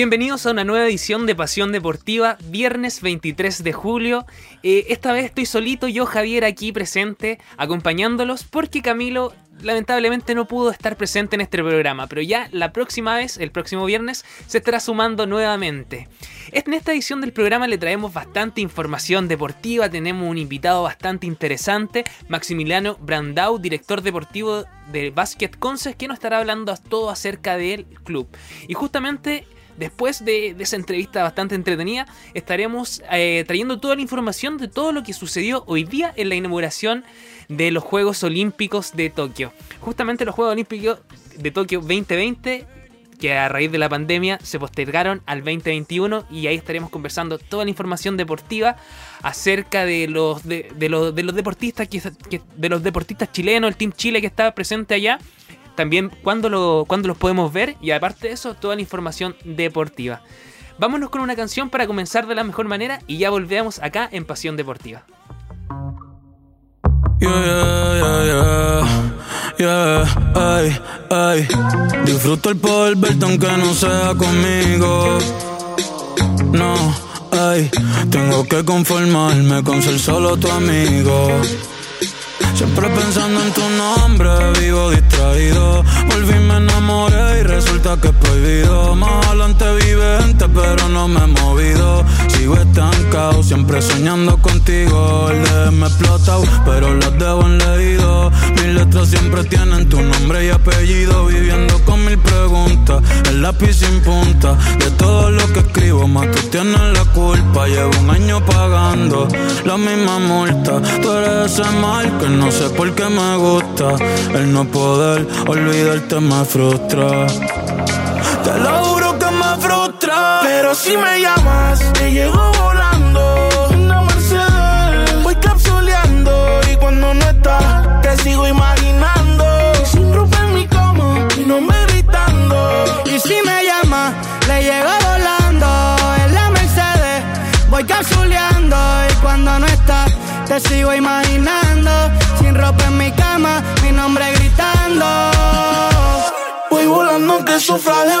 Bienvenidos a una nueva edición de Pasión Deportiva, viernes 23 de julio. Eh, esta vez estoy solito, yo Javier aquí presente, acompañándolos, porque Camilo lamentablemente no pudo estar presente en este programa, pero ya la próxima vez, el próximo viernes, se estará sumando nuevamente. En esta edición del programa le traemos bastante información deportiva, tenemos un invitado bastante interesante, Maximiliano Brandau, director deportivo de Basket Conces, que nos estará hablando todo acerca del club. Y justamente Después de, esa entrevista bastante entretenida, estaremos eh, trayendo toda la información de todo lo que sucedió hoy día en la inauguración de los Juegos Olímpicos de Tokio. Justamente los Juegos Olímpicos de Tokio 2020 que a raíz de la pandemia se postergaron al 2021 y ahí estaremos conversando toda la información deportiva acerca de los de, los, de los deportistas de los deportistas chilenos, el Team Chile que estaba presente allá también cuándo, lo, los podemos ver y aparte de eso, toda la información deportiva. Vámonos con una canción para comenzar de la mejor manera y ya volvemos acá en Pasión Deportiva. Disfruto el poder verte aunque no sea conmigo. No, ay, tengo que conformarme con ser solo tu amigo. Siempre pensando en tu nombre, vivo distraído. Volví, me enamoré y resulta que es prohibido. Más adelante vive gente, pero no me he movido. Sigo estancado, siempre soñando contigo. El de me explotado, pero las debo en leído. Mis letras siempre tienen tu nombre y apellido. Viviendo con mil preguntas, el lápiz sin punta. De todo lo que escribo, más tú tienes la culpa. Llevo un año pagando la misma multa. Tú eres ese mal que no sé por qué me gusta. El no poder olvidarte me frustra. Te lo Pero si me llamas, te llego volando. Una Mercedes, voy capsuleando. Y cuando no estás, te sigo imaginando. Sin ropa en mi cama, y no me gritando. Y si me llamas, le llego volando. En la Mercedes, voy capsuleando. Y cuando no estás, te sigo imaginando, sin ropa en mi cama, mi nombre gritando. Voy volando que sufra de.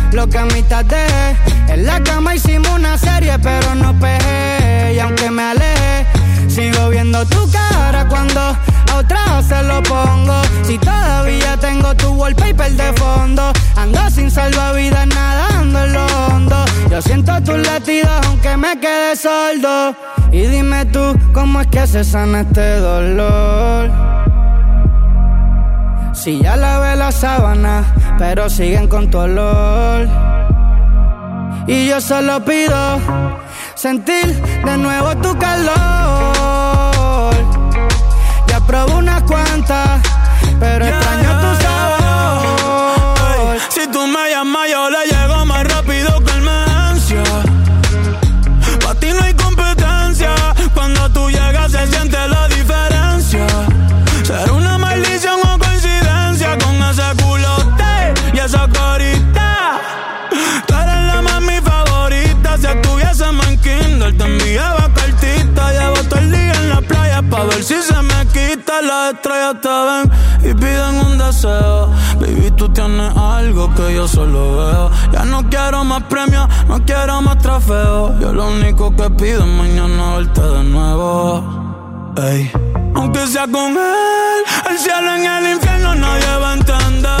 lo que a mitad dejé. En la cama hicimos una serie, pero no pegué. Y aunque me aleje, sigo viendo tu cara cuando a otra se lo pongo. Si todavía tengo tu wallpaper de fondo, ando sin salvavidas nadando en lo hondo. Yo siento tus latidos aunque me quede sordo. Y dime tú, ¿cómo es que se sana este dolor? Si ya lavé la sábana, pero siguen con tu olor. Y yo solo pido sentir de nuevo tu calor. Ya probé unas cuantas, pero extraño Te ven y piden un deseo. Baby, tú tienes algo que yo solo veo. Ya no quiero más premios, no quiero más trofeos. Yo lo único que pido es mañana verte de nuevo. Ey. Aunque sea con él, el cielo en el infierno nadie va a entender.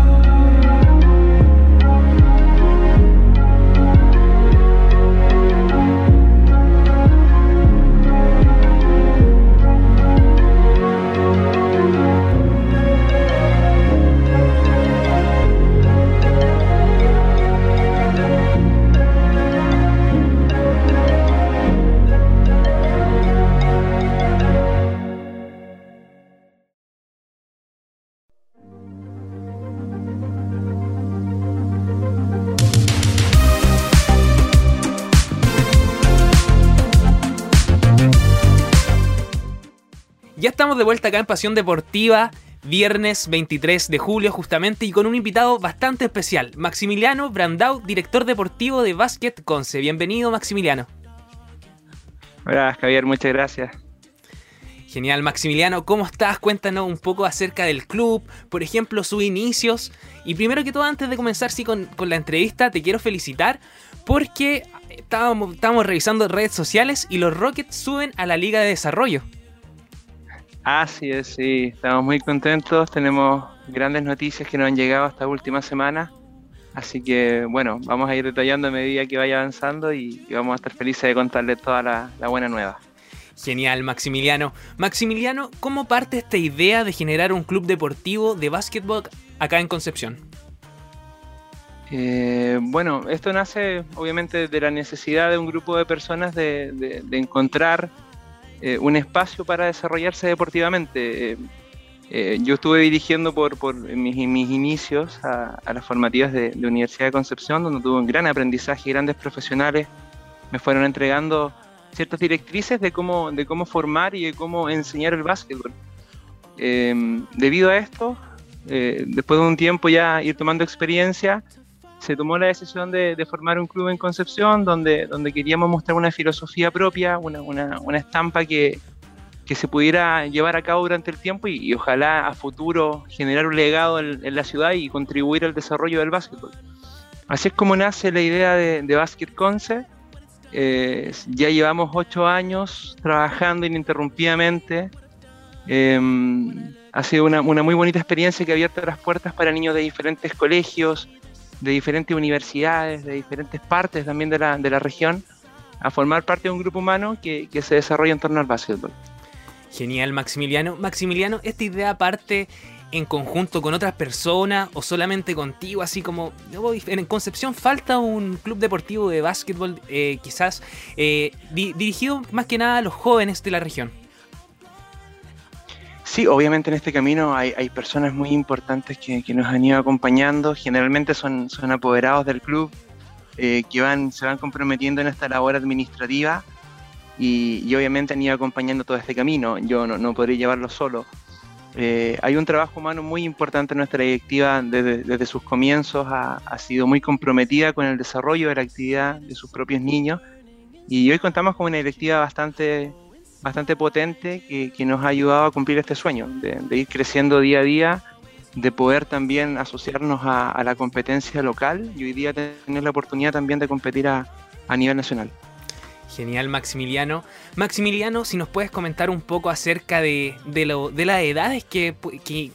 Ya estamos de vuelta acá en Pasión Deportiva, viernes 23 de julio justamente, y con un invitado bastante especial, Maximiliano Brandau, director deportivo de Basket Conce. Bienvenido, Maximiliano. Hola, Javier, muchas gracias. Genial, Maximiliano, ¿cómo estás? Cuéntanos un poco acerca del club, por ejemplo, sus inicios. Y primero que todo, antes de comenzar sí, con, la entrevista, te quiero felicitar porque estábamos, estábamos revisando redes sociales y los Rockets suben a la Liga de Desarrollo. Así es, sí, estamos muy contentos, tenemos grandes noticias que nos han llegado esta última semana, así que bueno, vamos a ir detallando a medida que vaya avanzando y, vamos a estar felices de contarles toda la, buena nueva. Genial, Maximiliano. Maximiliano, ¿cómo parte esta idea de generar un club deportivo de básquetbol acá en Concepción? Eh, bueno, esto nace obviamente de la necesidad de un grupo de personas de, de encontrar eh, un espacio para desarrollarse deportivamente. Eh, eh, yo estuve dirigiendo por, por mis, inicios a, las formativas de, la Universidad de Concepción, donde tuve un gran aprendizaje y grandes profesionales me fueron entregando ciertas directrices de cómo, de cómo formar y de cómo enseñar el básquetbol. debido a esto, después de un tiempo ya ir tomando experiencia, se tomó la decisión de, formar un club en Concepción donde, donde queríamos mostrar una filosofía propia, una, una, una estampa que, que, se pudiera llevar a cabo durante el tiempo y, ojalá a futuro generar un legado en, la ciudad y contribuir al desarrollo del básquetbol. Así es como nace la idea de, Basket Conce. Eh, ya llevamos ocho años trabajando ininterrumpidamente. Em, ha sido una, una, muy bonita experiencia que ha abierto las puertas para niños de diferentes colegios, de diferentes universidades, de diferentes partes también de la, de la región, a formar parte de un grupo humano que, que se desarrolla en torno al básquetbol. Genial, Maximiliano. Maximiliano, ¿esta idea parte en conjunto con otras personas o solamente contigo? Así como en Concepción falta un club deportivo de básquetbol, eh, quizás eh, dirigido más que nada a los jóvenes de la región. Sí, obviamente en este camino hay, personas muy importantes que, nos han ido acompañando. Generalmente son, apoderados del club eh, que van, se van comprometiendo en esta labor administrativa y, obviamente han ido acompañando todo este camino. Yo no, no podría llevarlo solo. Eh, hay un trabajo humano muy importante en nuestra directiva desde, sus comienzos. Ha, sido muy comprometida con el desarrollo de la actividad de sus propios niños. Y hoy contamos con una directiva bastante bastante potente que, nos ha ayudado a cumplir este sueño, de, ir creciendo día a día, de poder también asociarnos a, la competencia local y hoy día tener la oportunidad también de competir a, nivel nacional. Genial, Maximiliano. Maximiliano, si nos puedes comentar un poco acerca de, de, las edades que, que,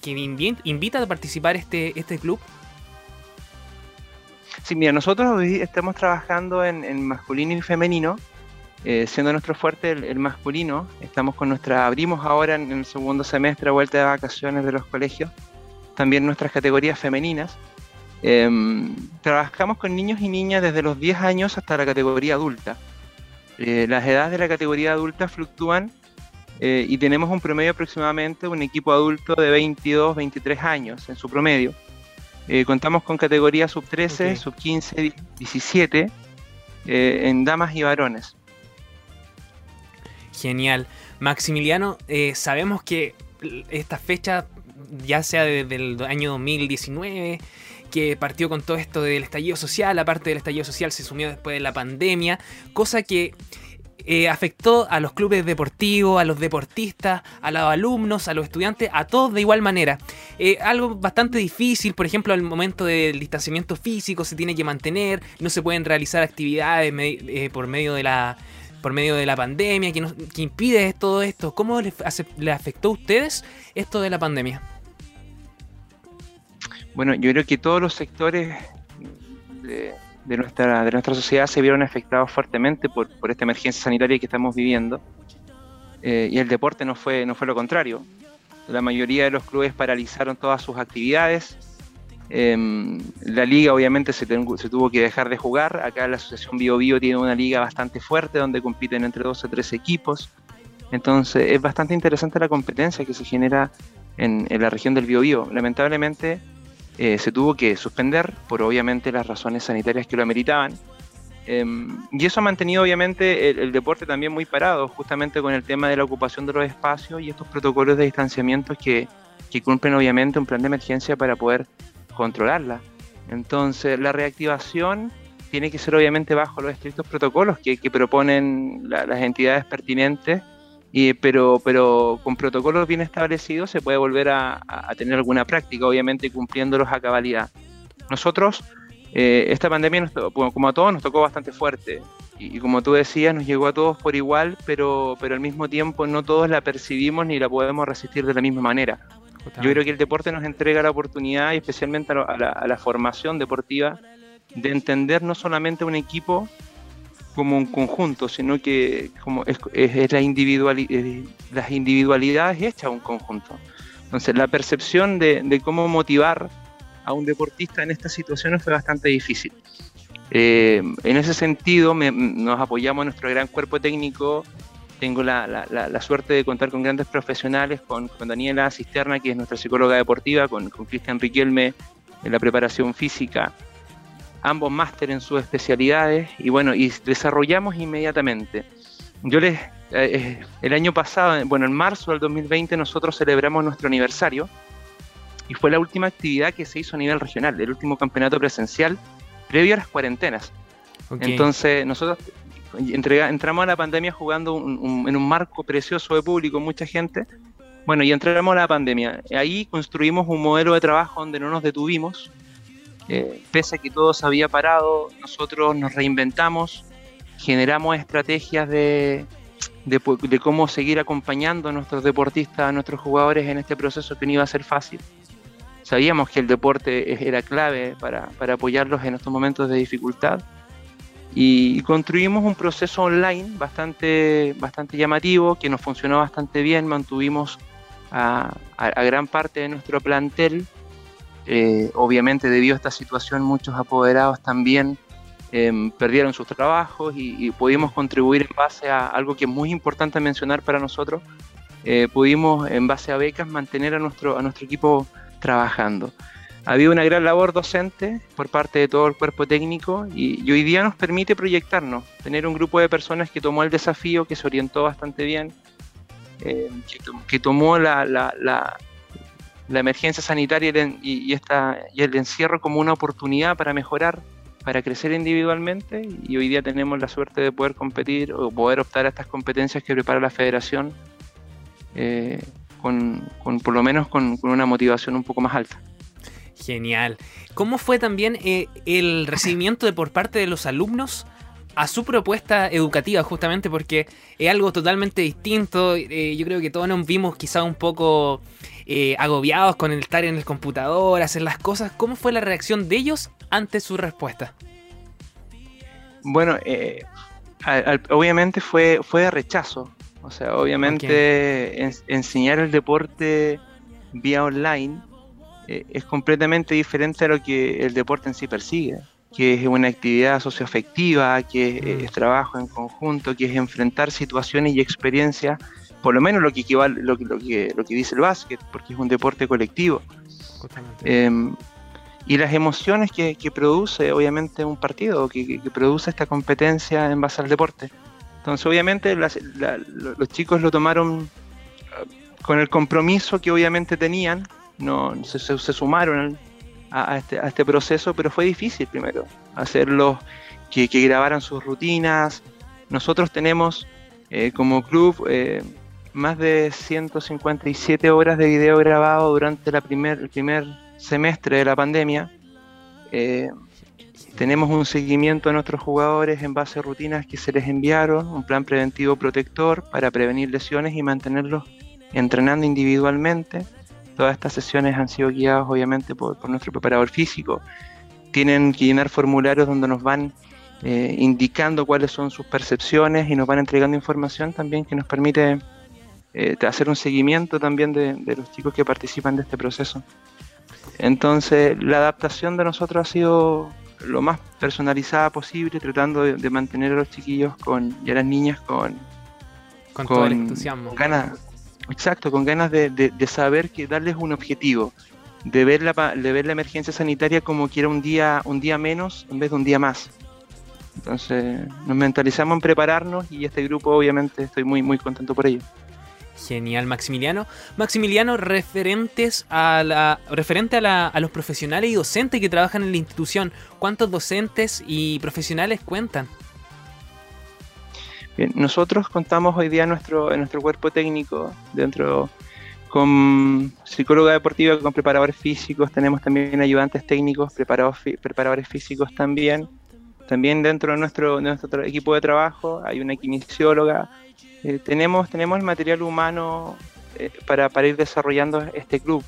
invita a participar este, este club. Sí, mira, nosotros hoy estamos trabajando en masculino y femenino, eh, siendo nuestro fuerte el, masculino, estamos con nuestra, abrimos ahora en, el segundo semestre vuelta de vacaciones de los colegios, también nuestras categorías femeninas. Em, trabajamos con niños y niñas desde los 10 años hasta la categoría adulta. Eh, las edades de la categoría adulta fluctúan eh, y tenemos un promedio aproximadamente, un equipo adulto de 22, 23 años en su promedio. contamos con categorías sub 13, sub 15, 17 en damas y varones. Genial. Maximiliano, eh, sabemos que esta fecha, ya sea desde el año 2019, que partió con todo esto del estallido social, aparte del estallido social se sumió después de la pandemia, cosa que eh, afectó a los clubes deportivos, a los deportistas, a los alumnos, a los estudiantes, a todos de igual manera. Eh, algo bastante difícil, por ejemplo, al momento del distanciamiento físico se tiene que mantener, no se pueden realizar actividades por medio de la por medio de la pandemia, que, impide todo esto. ¿Cómo le, afectó a ustedes esto de la pandemia? Bueno, yo creo que todos los sectores de, de nuestra, de nuestra sociedad se vieron afectados fuertemente por, por esta emergencia sanitaria que estamos viviendo. Eh, y el deporte no fue, no fue lo contrario. La mayoría de los clubes paralizaron todas sus actividades. Em, la liga obviamente se, tuvo que dejar de jugar. Acá la Asociación Bio Bio tiene una liga bastante fuerte donde compiten entre dos o tres equipos. Entonces es bastante interesante la competencia que se genera en, la región del Bio Bio. Lamentablemente eh, se tuvo que suspender por obviamente las razones sanitarias que lo ameritaban. Em, y eso ha mantenido obviamente el, deporte también muy parado, justamente con el tema de la ocupación de los espacios y estos protocolos de distanciamiento que cumplen obviamente un plan de emergencia para poder controlarla. Entonces la reactivación tiene que ser obviamente bajo los estrictos protocolos que, proponen las entidades pertinentes pero, pero con protocolos bien establecidos se puede volver a, tener alguna práctica, obviamente cumpliéndolos a cabalidad. Nosotros, eh, esta pandemia, como a todos, nos tocó bastante fuerte. Y, como tú decías, nos llegó a todos por igual, pero, pero al mismo tiempo no todos la percibimos ni la podemos resistir de la misma manera. Yo creo que el deporte nos entrega la oportunidad, y especialmente a la, a formación deportiva, de entender no solamente un equipo, como un conjunto, sino que como es, la individualidad, las individualidades hechas un conjunto. Entonces, la percepción de, cómo motivar a un deportista en estas situaciones fue bastante difícil. Eh, en ese sentido, nos apoyamos en nuestro gran cuerpo técnico. Tengo la, suerte de contar con grandes profesionales, con, Daniela Cisterna, que es nuestra psicóloga deportiva, con Cristian Riquelme en la preparación física, ambos máster en sus especialidades y bueno, y desarrollamos inmediatamente. Yo les, eh, eh, el año pasado, bueno, en marzo del 2020 nosotros celebramos nuestro aniversario y fue la última actividad que se hizo a nivel regional, el último campeonato presencial previo a las cuarentenas. Entonces nosotros entramos a la pandemia jugando en un marco precioso de público, mucha gente. Bueno, y entramos a la pandemia. Ahí construimos un modelo de trabajo donde no nos detuvimos, eh, pese a que todo se había parado, nosotros nos reinventamos, generamos estrategias de, de, cómo seguir acompañando a nuestros deportistas, a nuestros jugadores en este proceso que no iba a ser fácil. Sabíamos que el deporte era clave para, para apoyarlos en estos momentos de dificultad y construimos un proceso online bastante, bastante llamativo que nos funcionó bastante bien, mantuvimos a, gran parte de nuestro plantel eh, obviamente debido a esta situación muchos apoderados también em, perdieron sus trabajos y, pudimos contribuir en base a algo que es muy importante mencionar para nosotros. Eh, pudimos en base a becas mantener a nuestro, a nuestro equipo trabajando. Ha habido una gran labor docente por parte de todo el cuerpo técnico y, hoy día nos permite proyectarnos, tener un grupo de personas que tomó el desafío, que se orientó bastante bien, eh, que, tomó la, emergencia sanitaria y el encierro como una oportunidad para mejorar, para crecer individualmente y hoy día tenemos la suerte de poder competir o poder optar a estas competencias que prepara la federación eh, con, por lo menos con, una motivación un poco más alta. Genial. ¿Cómo fue también eh, el recibimiento de por parte de los alumnos a su propuesta educativa, justamente porque es algo totalmente distinto. Eh, yo creo que todos nos vimos quizá un poco eh, agobiados con el estar en el computador, hacer las cosas. ¿Cómo fue la reacción de ellos ante su respuesta? Bueno, eh, obviamente fue, fue de rechazo. O sea, obviamente enseñar el deporte vía online es completamente diferente a lo que el deporte en sí persigue que es una actividad socioafectiva, que es, trabajo en conjunto, que es enfrentar situaciones y experiencias, por lo menos lo que, equivale, lo, lo, que, lo que dice el básquet, porque es un deporte colectivo. Em, y las emociones que, produce, obviamente, un partido, que, produce esta competencia en base al deporte. Entonces, obviamente, los chicos lo tomaron eh, con el compromiso que obviamente tenían, no se, se sumaron este, a, este, proceso, pero fue difícil primero hacerlos que, grabaran sus rutinas, nosotros tenemos como club más de 157 horas de video grabado durante el primer semestre de la pandemia. tenemos un seguimiento a nuestros jugadores en base a rutinas que se les enviaron, un plan preventivo protector para prevenir lesiones y mantenerlos entrenando individualmente. Todas estas sesiones han sido guiadas obviamente por, nuestro preparador físico. Tienen que llenar formularios donde nos van eh, indicando cuáles son sus percepciones y nos van entregando información también que nos permite eh, hacer un seguimiento también de, los chicos que participan de este proceso. Entonces la adaptación de nosotros ha sido lo más personalizada posible, tratando de, mantener a los chiquillos con, y a las niñas con, con, todo el entusiasmo. ganas, Exacto, con ganas de, saber que darles un objetivo, de ver, la, de ver la emergencia sanitaria como que era un día, un día menos en vez de un día más. Entonces nos mentalizamos en prepararnos y este grupo obviamente estoy muy, muy contento por ello. Genial, Maximiliano. Maximiliano, referentes a la, referente a, a los profesionales y docentes que trabajan en la institución, ¿cuántos docentes y profesionales cuentan? Nosotros contamos hoy día en nuestro, en nuestro cuerpo técnico, dentro con psicóloga deportiva, con preparadores físicos, tenemos también ayudantes técnicos, preparadores físicos también. También dentro de nuestro, nuestro equipo de trabajo hay una kinesióloga. Eh, tenemos, tenemos el material humano eh, para, para, ir desarrollando este club.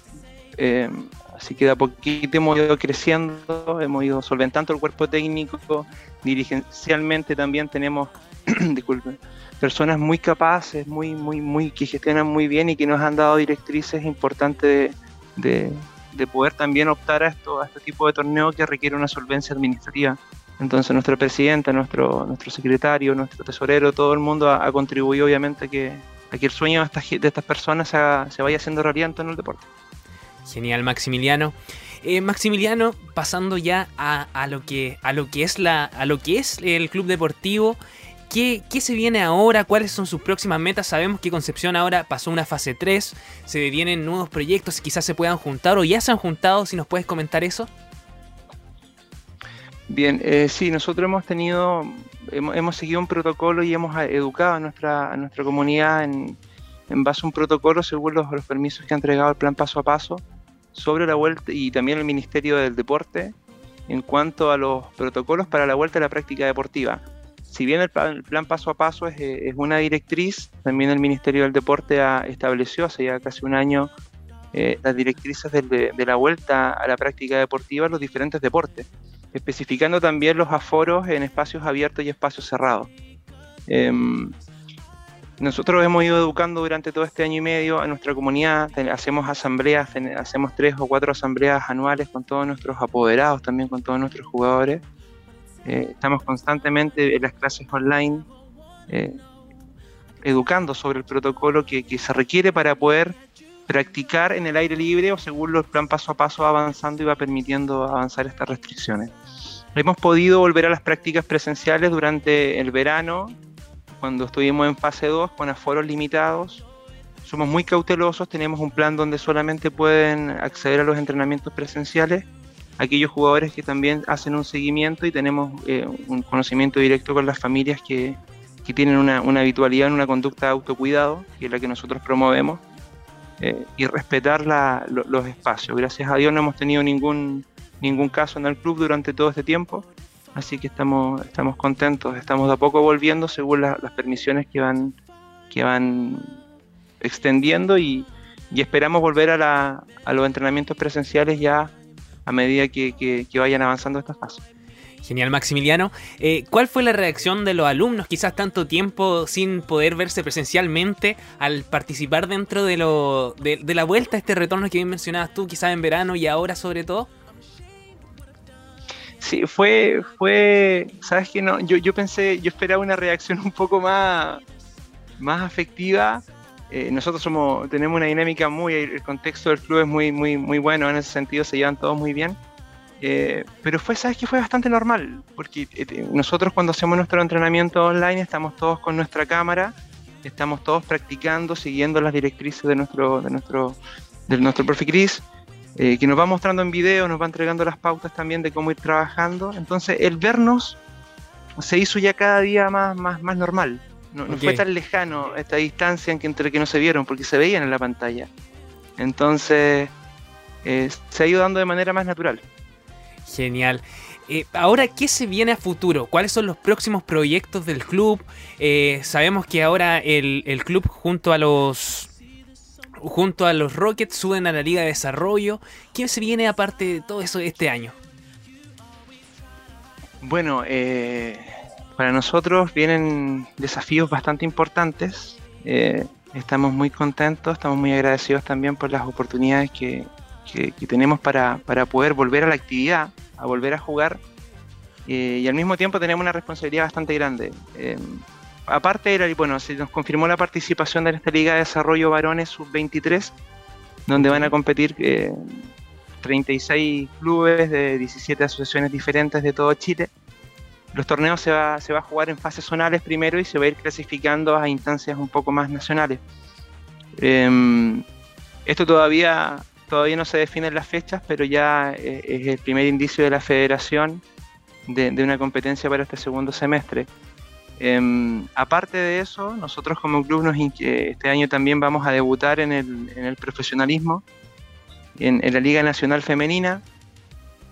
Eh, así que de a poquito hemos ido creciendo, hemos ido solventando el cuerpo técnico, dirigencialmente también tenemos disculpen, personas muy capaces, muy, muy, muy, que gestionan muy bien y que nos han dado directrices importantes de, poder también optar a esto, a este tipo de torneo que requiere una solvencia administrativa. Entonces nuestro presidente, nuestro, nuestro secretario, nuestro tesorero, todo el mundo ha, contribuido obviamente a que, que el sueño de estas, de estas personas se, vaya haciendo realidad en el deporte. Genial, Maximiliano. Eh, Maximiliano, pasando ya a, a, lo que, a, lo que es la, a lo que es el club deportivo, ¿Qué, se viene ahora? ¿Cuáles son sus próximas metas? Sabemos que Concepción ahora pasó una fase 3, se vienen nuevos proyectos quizás se puedan juntar o ya se han juntado, si nos puedes comentar eso. Bien, eh, sí, nosotros hemos tenido, hemos, seguido un protocolo y hemos educado a nuestra, nuestra comunidad en, base a un protocolo según los, los permisos que ha entregado el plan paso a paso sobre la vuelta y también el Ministerio del Deporte en cuanto a los protocolos para la vuelta a la práctica deportiva si bien el plan, paso a paso es, una directriz, también el Ministerio del Deporte ha estableció hace ya casi un año eh, las directrices de, la vuelta a la práctica deportiva en los diferentes deportes, especificando también los aforos en espacios abiertos y espacios cerrados. Em, nosotros hemos ido educando durante todo este año y medio a nuestra comunidad, hacemos asambleas, hacemos tres o cuatro asambleas anuales con todos nuestros apoderados, también con todos nuestros jugadores eh, estamos constantemente en las clases online eh, educando sobre el protocolo que, se requiere para poder practicar en el aire libre o según el plan paso a paso avanzando y va permitiendo avanzar estas restricciones. Hemos podido volver a las prácticas presenciales durante el verano, cuando estuvimos en fase 2 con aforos limitados. Somos muy cautelosos, tenemos un plan donde solamente pueden acceder a los entrenamientos presenciales aquellos jugadores que también hacen un seguimiento y tenemos eh, un conocimiento directo con las familias que, tienen una, habitualidad en una conducta de autocuidado, que es la que nosotros promovemos, eh, y respetar los espacios. Gracias a Dios no hemos tenido ningún, ningún caso en el club durante todo este tiempo, así que estamos, estamos contentos, estamos de a poco volviendo según las permisiones que van, que van extendiendo y, esperamos volver a, a los entrenamientos presenciales ya a medida que, vayan avanzando estas fases. Genial, Maximiliano. Eh, ¿Cuál fue la reacción de los alumnos, quizás tanto tiempo sin poder verse presencialmente, al participar dentro de, lo, de, la vuelta, este retorno que bien mencionabas tú, quizás en verano y ahora sobre todo? Sí, fue, fue, sabes que no, yo, yo pensé, yo esperaba una reacción un poco más, más afectiva, eh, nosotros somos, tenemos una dinámica muy, el contexto del club es muy, muy, muy bueno, en ese sentido se llevan todos muy bien. Eh, pero fue, sabes que fue bastante normal, porque eh, nosotros cuando hacemos nuestro entrenamiento online estamos todos con nuestra cámara, estamos todos practicando, siguiendo las directrices de nuestro, de nuestro, de nuestro profe Cris, que nos va mostrando en video, nos va entregando las pautas también de cómo ir trabajando. Entonces, el vernos se hizo ya cada día más, más, más normal. No, fue tan lejano esta distancia en que, entre que no se vieron, porque se veían en la pantalla. Entonces, eh, se ha ido dando de manera más natural. Genial. Eh, ahora, ¿qué se viene a futuro? ¿Cuáles son los próximos proyectos del club? Eh, sabemos que ahora el, el, club junto a los junto a los Rockets suben a la Liga de Desarrollo. ¿Qué se viene aparte de todo eso este año? Bueno, eh, para nosotros vienen desafíos bastante importantes. estamos muy contentos, estamos muy agradecidos también por las oportunidades que, que, tenemos para, para, poder volver a la actividad, a volver a jugar. Eh, y al mismo tiempo tenemos una responsabilidad bastante grande. Eh, aparte, era, bueno, se nos confirmó la participación de esta Liga de Desarrollo Varones Sub-23, donde van a competir 36 eh, clubes de 17 asociaciones diferentes de todo Chile. Los torneos se va, se va a jugar en fases zonales primero y se va a ir clasificando a instancias un poco más nacionales. esto todavía todavía no se definen las fechas, pero ya eh, es el primer indicio de la federación de, una competencia para este segundo semestre. Em, aparte de eso, nosotros como club nos, este año también vamos a debutar en el, profesionalismo, en, la Liga Nacional Femenina.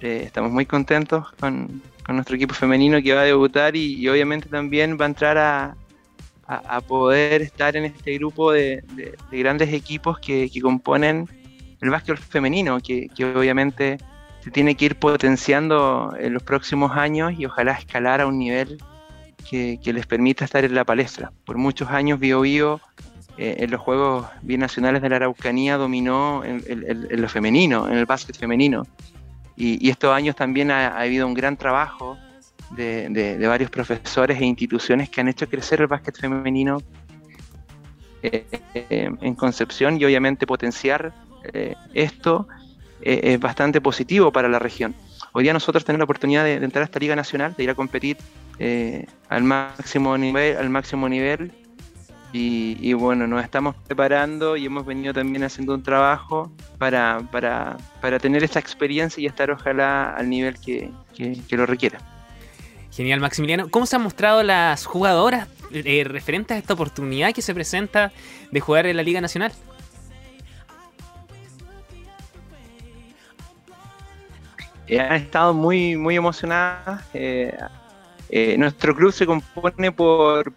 Eh, estamos muy contentos con, nuestro equipo femenino que va a debutar y, obviamente también va a entrar a, poder estar en este grupo de, grandes equipos que, que componen el básquet femenino, que, obviamente se tiene que ir potenciando en los próximos años y ojalá escalar a un nivel que, les permita estar en la palestra. Por muchos años Bio Bio eh, en los Juegos Binacionales de la Araucanía dominó en, lo femenino, en el básquet femenino. Y, estos años también ha, habido un gran trabajo de, varios profesores e instituciones que han hecho crecer el básquet femenino eh, eh, en Concepción y obviamente potenciar eh, esto es bastante positivo para la región. Hoy día nosotros tenemos la oportunidad de, entrar a esta Liga Nacional, de ir a competir al máximo nivel, al máximo nivel y, bueno, nos estamos preparando y hemos venido también haciendo un trabajo para, para, para tener esta experiencia y estar ojalá al nivel que, que, lo requiera. Genial, Maximiliano. ¿Cómo se han mostrado las jugadoras referentes a esta oportunidad que se presenta de jugar en la Liga Nacional? Eh, han estado muy, muy emocionadas. Eh, eh, nuestro club se compone por,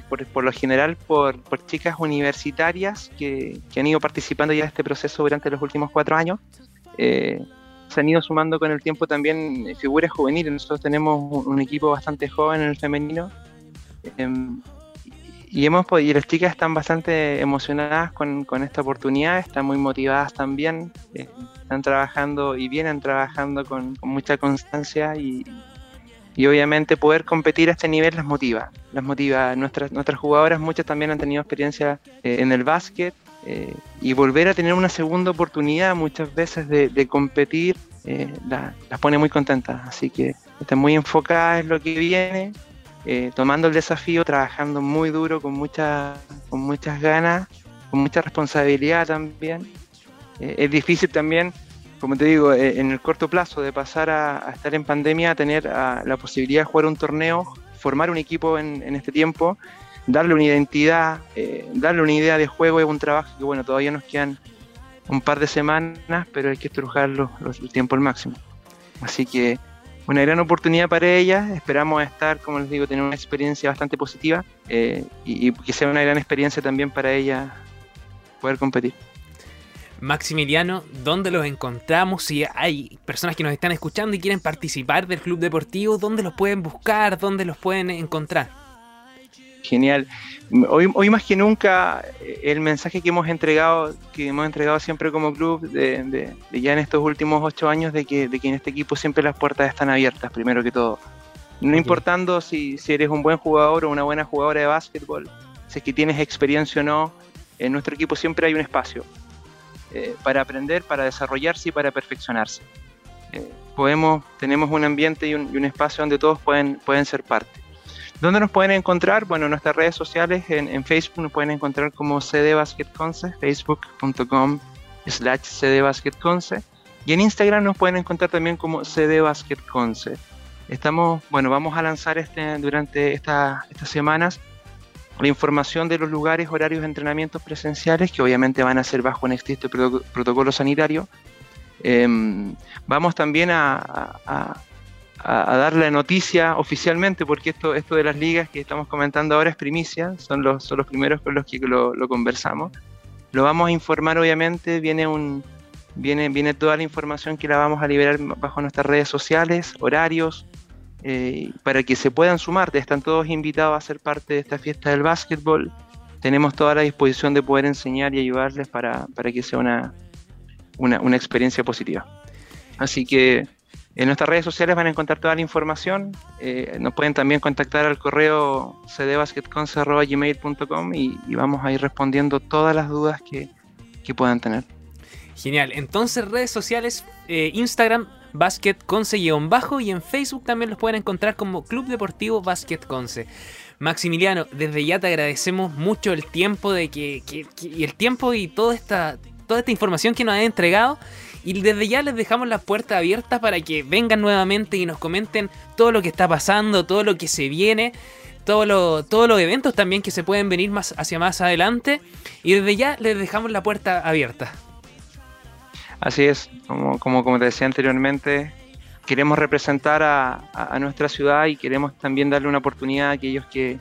por, lo general por, chicas universitarias que, han ido participando ya de este proceso durante los últimos cuatro años. se han ido sumando con el tiempo también figuras juveniles. Nosotros tenemos un, equipo bastante joven en el femenino. Em, y, hemos, y las chicas están bastante emocionadas con, con esta oportunidad, están muy motivadas también están trabajando y vienen trabajando con, mucha constancia y, obviamente poder competir a este nivel las motiva. Las motiva. Nuestras, nuestras jugadoras, muchas también han tenido experiencia eh, en el básquet eh, y volver a tener una segunda oportunidad muchas veces de, competir eh, las pone muy contentas. Así que están muy enfocadas en lo que viene, tomando el desafío, trabajando muy duro, con, mucha, con muchas ganas, con mucha responsabilidad también es difícil también, como te digo, eh, en el corto plazo de pasar a, estar en pandemia, a tener la posibilidad de jugar un torneo, formar un equipo en, este tiempo, darle una identidad, eh, darle una idea de juego es un trabajo que, bueno, todavía nos quedan un par de semanas, pero hay que estrujarlo el tiempo al máximo. Así que una gran oportunidad para ellas. Esperamos estar, como les digo, tener una experiencia bastante positiva y, y, que sea una gran experiencia también para ellas poder competir. Maximiliano, ¿dónde los encontramos? Si hay personas que nos están escuchando y quieren participar del club deportivo, ¿dónde los pueden buscar? ¿Dónde los pueden encontrar? Genial. Hoy, hoy más que nunca el mensaje que hemos entregado, que hemos entregado siempre como club, de, ya en estos últimos ocho años, de que, de que en este equipo siempre las puertas están abiertas, primero que todo. No importando si, si eres un buen jugador o una buena jugadora de básquetbol, si es que tienes experiencia o no, en nuestro equipo siempre hay un espacio. Eh, para aprender, para desarrollarse y para perfeccionarse. Eh, podemos, tenemos un ambiente y un, espacio donde todos pueden, pueden ser parte. ¿Dónde nos pueden encontrar? Bueno, en nuestras redes sociales, en, Facebook nos pueden encontrar como CD facebook.com slash CD Y en Instagram nos pueden encontrar también como CD Estamos, bueno, vamos a lanzar este, durante estas semanas la información de los lugares, horarios de entrenamientos presenciales, que obviamente van a ser bajo un estricto protocolo sanitario. Em, vamos también a, dar la noticia oficialmente, porque esto, esto de las ligas que estamos comentando ahora es primicia, son los, son los primeros con los que lo, lo conversamos. Lo vamos a informar, obviamente, viene un, Viene, viene toda la información que la vamos a liberar bajo nuestras redes sociales, horarios, eh, para que se puedan sumar. Están todos invitados a ser parte de esta fiesta del básquetbol. Tenemos toda la disposición de poder enseñar y ayudarles para, que sea una, una, experiencia positiva. Así que en nuestras redes sociales van a encontrar toda la información. Eh, nos pueden también contactar al correo cdbasketconce.gmail.com y, y vamos a ir respondiendo todas las dudas que, que puedan tener. Genial. Entonces, redes sociales, eh, Instagram, Basket bajo y en Facebook también los pueden encontrar como Club Deportivo Basket Conce. Maximiliano, desde ya te agradecemos mucho el tiempo de que, y el tiempo y toda esta, toda esta información que nos has entregado. Y desde ya les dejamos las puertas abiertas para que vengan nuevamente y nos comenten todo lo que está pasando, todo lo que se viene, todo todos los eventos también que se pueden venir más hacia más adelante. Y desde ya les dejamos la puerta abierta. Así es, como, te decía anteriormente, queremos representar a, nuestra ciudad y queremos también darle una oportunidad a aquellos que,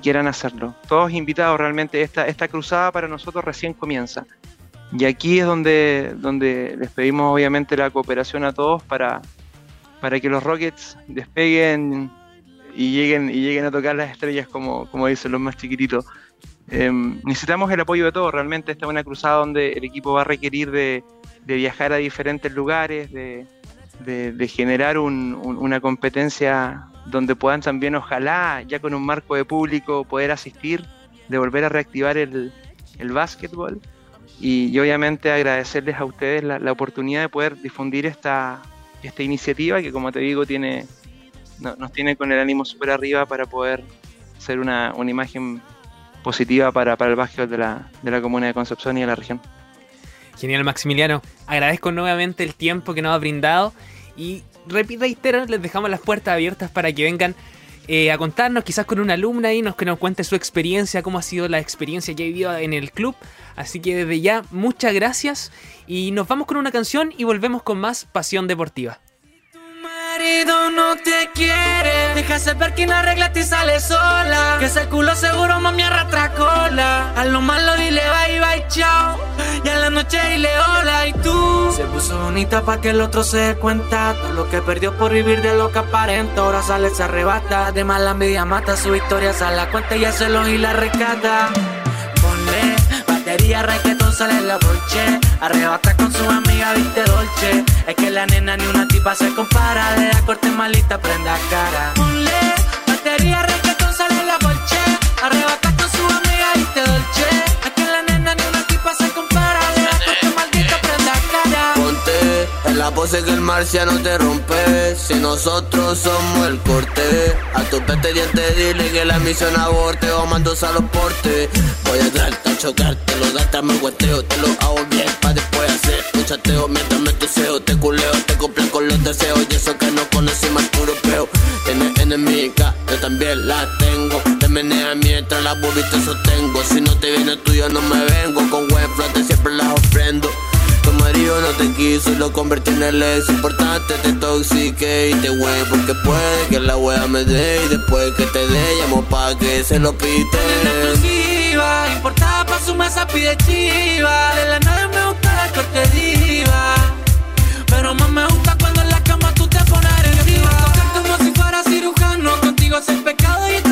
quieran hacerlo. Todos invitados, realmente esta, cruzada para nosotros recién comienza. Y aquí es donde, les pedimos obviamente la cooperación a todos para, para que los Rockets despeguen y lleguen, y lleguen a tocar las estrellas como, como dicen los más chiquititos. Em, necesitamos el apoyo de todos, realmente esta es una cruzada donde el equipo va a requerir de, de viajar a diferentes lugares, de, generar una competencia donde puedan también, ojalá, ya con un marco de público, poder asistir, de volver a reactivar el, el básquetbol. Y, obviamente agradecerles a ustedes la, oportunidad de poder difundir esta, esta iniciativa que, como te digo, tiene, nos tiene con el ánimo súper arriba para poder ser una, imagen positiva para, para el básquetbol de la, de la comuna de Concepción y de la región. Genial, Maximiliano. Agradezco nuevamente el tiempo que nos ha brindado y reitero, les dejamos las puertas abiertas para que vengan eh, a contarnos, quizás con una alumna ahí, nos, que nos cuente su experiencia, cómo ha sido la experiencia que ha vivido en el club. Así que desde ya, muchas gracias y nos vamos con una canción y volvemos con más Pasión Deportiva marido no te quiere. Déjase ver que no arregla y sale sola. Que ese culo seguro mami arrastra cola. A lo malo dile bye bye chao. Y a la noche dile hola y tú. Se puso bonita pa' que el otro se dé cuenta. Todo lo que perdió por vivir de lo que aparenta. Ahora sale, se arrebata. De mala envidia mata. Su historia sale a cuenta y se lo y la rescata. Ponle batería, reggaetón, sale la bolche. Arrebata su amiga, viste dolce. Es que la nena ni una tipa se compara. De la corte malita, prenda cara. Ponle batería, reggaetón, sale la bolche. Arrebata con su amiga, viste dolce. Es que la nena ni una tipa se compara. De la corte maldita, prenda cara. Ponte en la pose que el marciano te rompe. Si nosotros somos el corte. A tu pete diente dile que la misión aborte. O mando a los portes. Voy a darte a chocarte, lo das, me gueteo, te lo hago bien pa' después hacer un chateo mientras me tuseo, te culeo, te cumplen con los deseos y eso que no conocí más puro peo. Tienes enemiga, yo también la tengo. Te menea mientras la boobies te sostengo. Si no te viene tuyo, no me vengo. Con web flote siempre las ofrendo. Tu marido no te quiso y lo convertí en el ex importante, te toxique y te wey porque puede que la wea me dé y después que te dé llamo pa' que se lo pite. Importada pa' su mesa pide chiva. De la nada me gusta la corte diva. Pero más me gusta cuando en la cama tú te pones agresiva. Tocar como si fuera cirujano. Contigo es el pecado y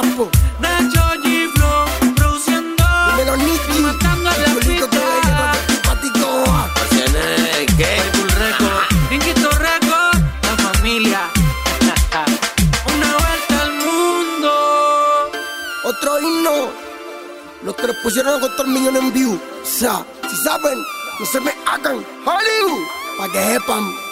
campo. Nacho G. Flow, produciendo. Dímelo, Nicky. Y matando a la pista. Simpático. ¿Qué? Cool Record. Inquito Record. La familia. Una vuelta al mundo. Otro himno. Los que le pusieron a costar millones en view. O sea, si saben, no se me hagan. Hollywood. Pa' que sepan.